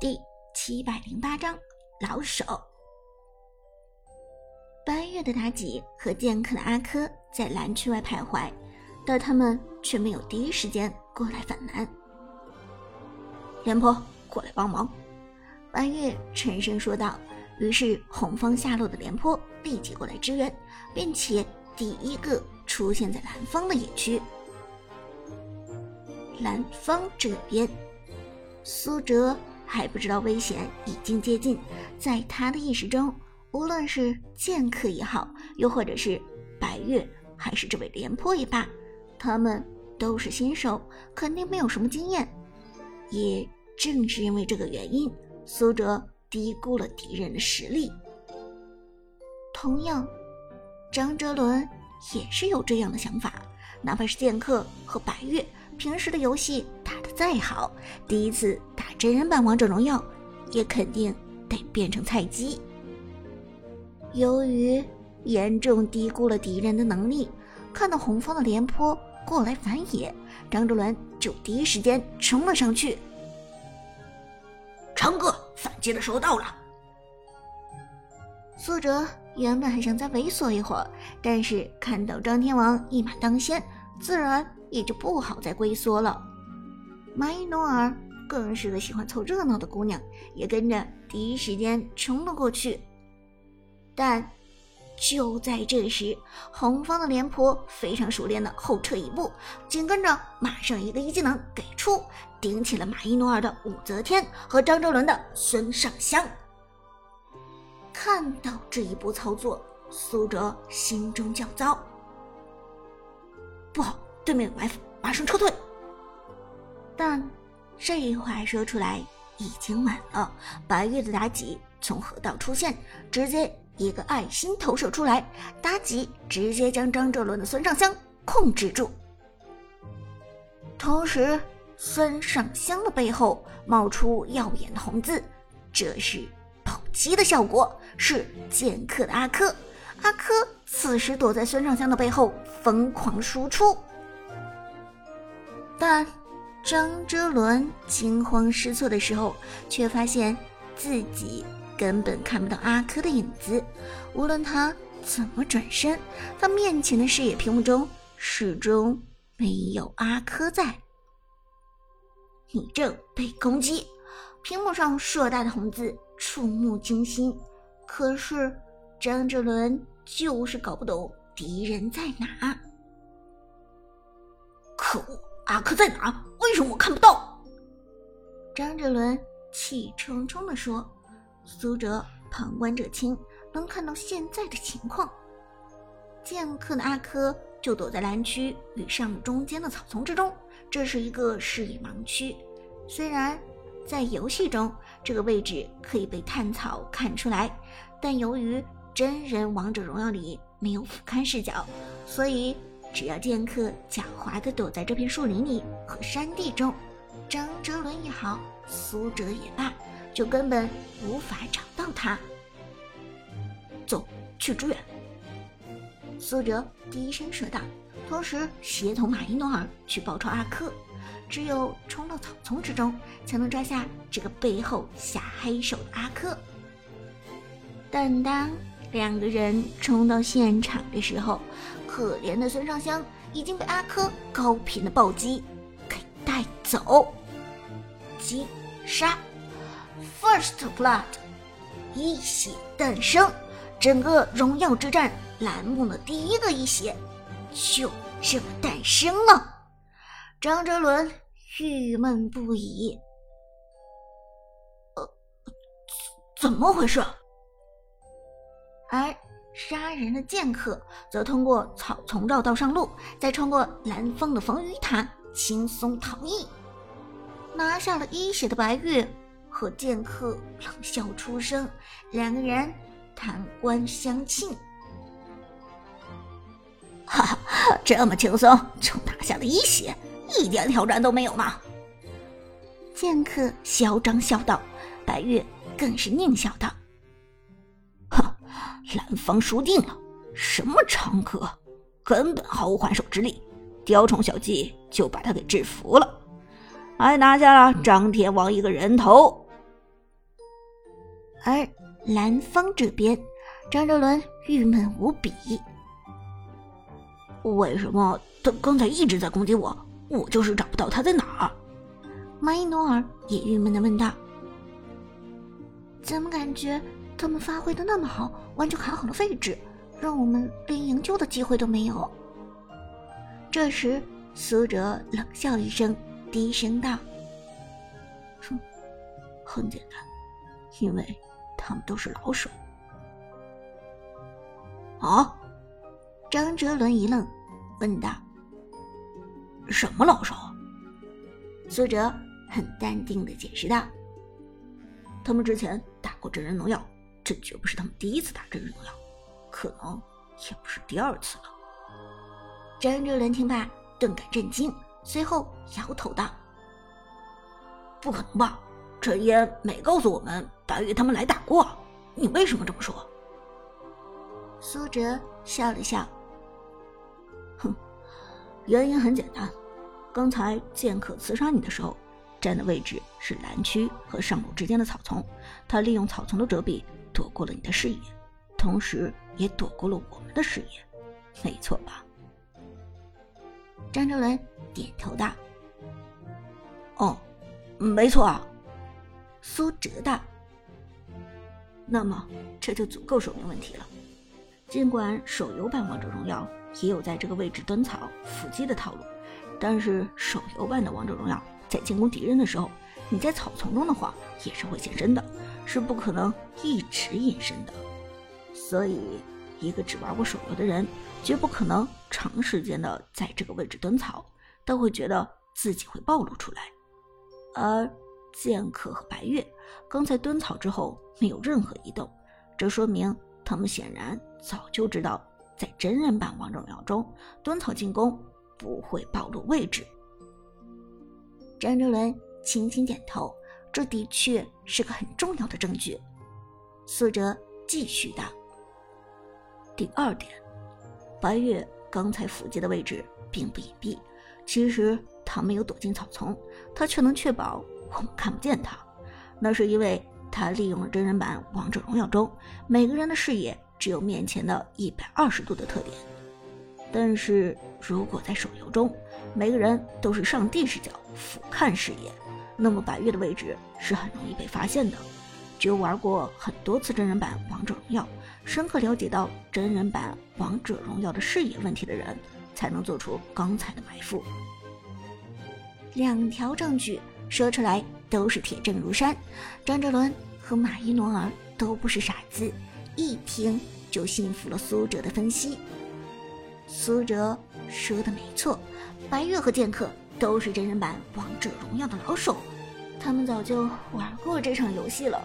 第七百零八章老手。白月的妲己和剑客的阿珂在蓝区外徘徊，但他们却没有第一时间过来反蓝。廉颇，过来帮忙！白月沉声说道。于是红方下路的廉颇立即过来支援，并且第一个出现在蓝方的野区。蓝方这边，苏哲。还不知道危险已经接近，在他的意识中，无论是剑客也好，又或者是白月，还是这位廉颇也罢，他们都是新手，肯定没有什么经验。也正是因为这个原因，苏哲低估了敌人的实力。同样，张哲伦也是有这样的想法，哪怕是剑客和白月。平时的游戏打得再好，第一次打真人版王者荣耀，也肯定得变成菜鸡。由于严重低估了敌人的能力，看到红方的廉颇过来反野，张哲伦就第一时间冲了上去。长哥，反击的时候到了。苏哲原本还想再猥琐一会儿，但是看到张天王一马当先，自然。也就不好再龟缩了。马伊诺尔更是个喜欢凑热闹的姑娘，也跟着第一时间冲了过去。但就在这时，红方的廉颇非常熟练的后撤一步，紧跟着马上一个一技能给出，顶起了马伊诺尔的武则天和张哲伦的孙尚香。看到这一步操作，苏哲心中焦躁，不好！对面有埋伏，马上撤退。但这话说出来已经晚了。白月的妲己从河道出现，直接一个爱心投射出来，妲己直接将张哲伦的孙尚香控制住。同时，孙尚香的背后冒出耀眼的红字，这是暴击的效果，是剑客的阿珂。阿珂此时躲在孙尚香的背后，疯狂输出。但张哲伦惊慌失措的时候，却发现自己根本看不到阿珂的影子。无论他怎么转身，他面前的视野屏幕中始终没有阿珂在。你正被攻击，屏幕上硕大的红字触目惊心。可是张哲伦就是搞不懂敌人在哪。可恶！阿珂在哪？为什么我看不到？张哲伦气冲冲地说：“苏哲旁观者清，能看到现在的情况。剑客的阿珂就躲在蓝区与上中间的草丛之中，这是一个视野盲区。虽然在游戏中这个位置可以被探草看出来，但由于真人王者荣耀里没有俯瞰视角，所以。”只要剑客狡猾地躲在这片树林里和山地中，张哲伦也好，苏哲也罢，就根本无法找到他。走去支援。苏哲低声说道，同时协同马伊诺尔去包抄阿珂。只有冲到草丛之中，才能抓下这个背后下黑手的阿珂。但当两个人冲到现场的时候，可怜的孙尚香已经被阿珂高频的暴击给带走。击杀，First Blood，一血诞生，整个荣耀之战栏目的第一个一血就这么诞生了。张哲伦郁闷不已。呃，怎么回事？而杀人的剑客则通过草丛绕道上路，再穿过蓝方的防御塔，轻松逃逸，拿下了一血的白玉和剑客冷笑出声，两个人贪官相庆。哈哈，这么轻松就拿下了一血，一点挑战都没有吗？剑客嚣张笑道，白月更是狞笑道。蓝方输定了，什么长歌，根本毫无还手之力。雕虫小技就把他给制服了，还拿下了张天王一个人头。而蓝方这边，张哲伦郁闷无比。为什么他刚才一直在攻击我？我就是找不到他在哪儿。马伊诺尔也郁闷的问道：“怎么感觉他们发挥的那么好，完全卡好了位置，让我们连营救的机会都没有？”这时，苏哲冷笑一声，低声道：“哼，很简单，因为他们都是老手。”啊！张哲伦一愣，问道：“什么老手？”苏哲很淡定的解释道：“他们之前打过真人农药，这绝不是他们第一次打真人了，可能也不是第二次了。”张哲伦听罢，顿感震惊，随后摇头道：“不可能吧？陈烟没告诉我们白月他们来打过，你为什么这么说？”苏哲笑了笑。哼，原因很简单，刚才剑客刺杀你的时候，站的位置是蓝区和上路之间的草丛，他利用草丛的遮蔽躲过了你的视野，同时也躲过了我们的视野，没错吧？张哲伦点头道：“哦，没错啊。”苏哲道：“那么这就足够说明问题了。尽管手游版王者荣耀……”也有在这个位置蹲草伏击的套路，但是手游版的王者荣耀在进攻敌人的时候，你在草丛中的话也是会现身的，是不可能一直隐身的。所以，一个只玩过手游的人，绝不可能长时间的在这个位置蹲草，都会觉得自己会暴露出来。而剑客和白月刚才蹲草之后没有任何移动，这说明他们显然早就知道。在真人版王者荣耀中，蹲草进攻不会暴露位置。张哲伦轻轻点头，这的确是个很重要的证据。苏哲继续道：“第二点，白月刚才伏击的位置并不隐蔽，其实他没有躲进草丛，他却能确保我们看不见他。那是因为他利用了真人版王者荣耀中每个人的视野。”只有面前的一百二十度的特点，但是如果在手游中，每个人都是上帝视角俯瞰视野，那么白月的位置是很容易被发现的。只有玩过很多次真人版王者荣耀，深刻了解到真人版王者荣耀的视野问题的人，才能做出刚才的埋伏。两条证据说出来都是铁证如山，张哲伦和马伊诺尔都不是傻子。一听就信服了苏哲的分析。苏哲说的没错，白月和剑客都是真人版王者荣耀的老手，他们早就玩过这场游戏了。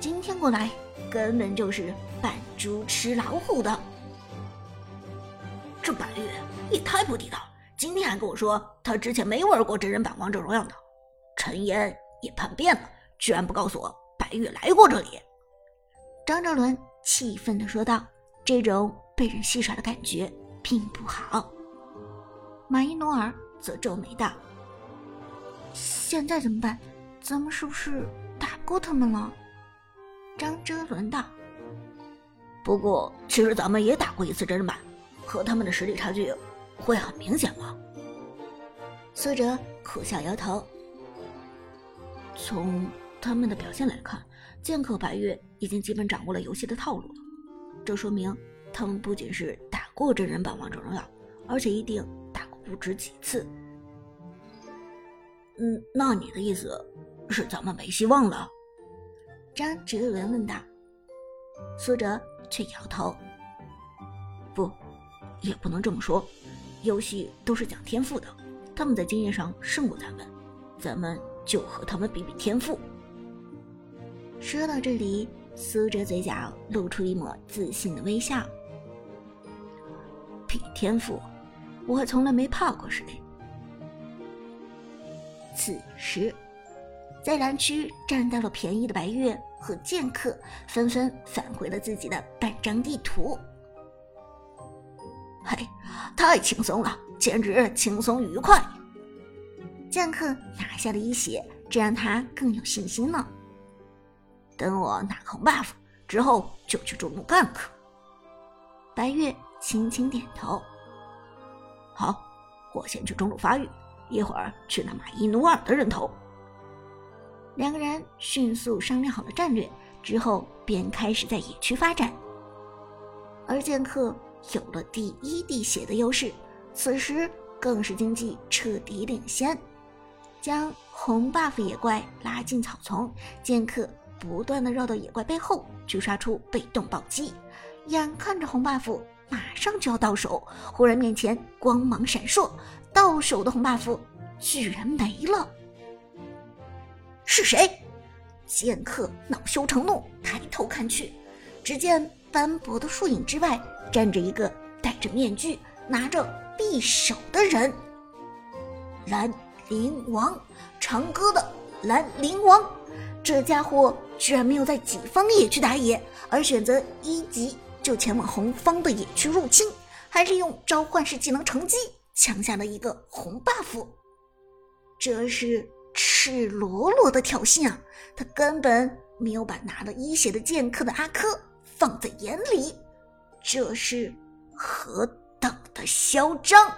今天过来，根本就是扮猪吃老虎的。这白月也太不地道了，今天还跟我说他之前没玩过真人版王者荣耀呢。陈烟也叛变了，居然不告诉我白月来过这里。张哲伦。气愤的说道：“这种被人戏耍的感觉并不好。”马伊诺尔则皱眉道：“现在怎么办？咱们是不是打不过他们了？”张哲伦道：“不过，其实咱们也打过一次真人版，和他们的实力差距会很明显吗？”苏哲苦笑摇头：“从他们的表现来看。”剑客白月已经基本掌握了游戏的套路了，这说明他们不仅是打过真人版王者荣耀，而且一定打过不止几次。嗯，那你的意思是咱们没希望了？张哲伦问道。苏哲却摇头：“不，也不能这么说。游戏都是讲天赋的，他们在经验上胜过咱们，咱们就和他们比比天赋。”说到这里，苏哲嘴角露出一抹自信的微笑。比天赋，我从来没怕过谁。此时，在蓝区占到了便宜的白月和剑客纷纷返回了自己的半张地图。嘿，太轻松了，简直轻松愉快！剑客拿下了一血，这让他更有信心了。等我拿个红 buff 之后就去中路干克。白月轻轻点头。好，我先去中路发育，一会儿去拿马伊努尔的人头。两个人迅速商量好了战略之后，便开始在野区发展。而剑客有了第一滴血的优势，此时更是经济彻底领先。将红 buff 野怪拉进草丛，剑客不断的绕到野怪背后去刷出被动暴击，眼看着红 buff 马上就要到手，忽然面前光芒闪烁，到手的红 buff 居然没了。是谁？剑客恼羞成怒，抬头看去，只见斑驳的树影之外站着一个戴着面具、拿着匕首的人。兰陵王，长歌的兰陵王，这家伙居然没有在己方野区打野，而选择一级就前往红方的野区入侵，还利用召唤师技能乘机抢下了一个红 buff。这是。赤裸裸的挑衅啊！他根本没有把拿了一血的剑客的阿珂放在眼里，这是何等的嚣张！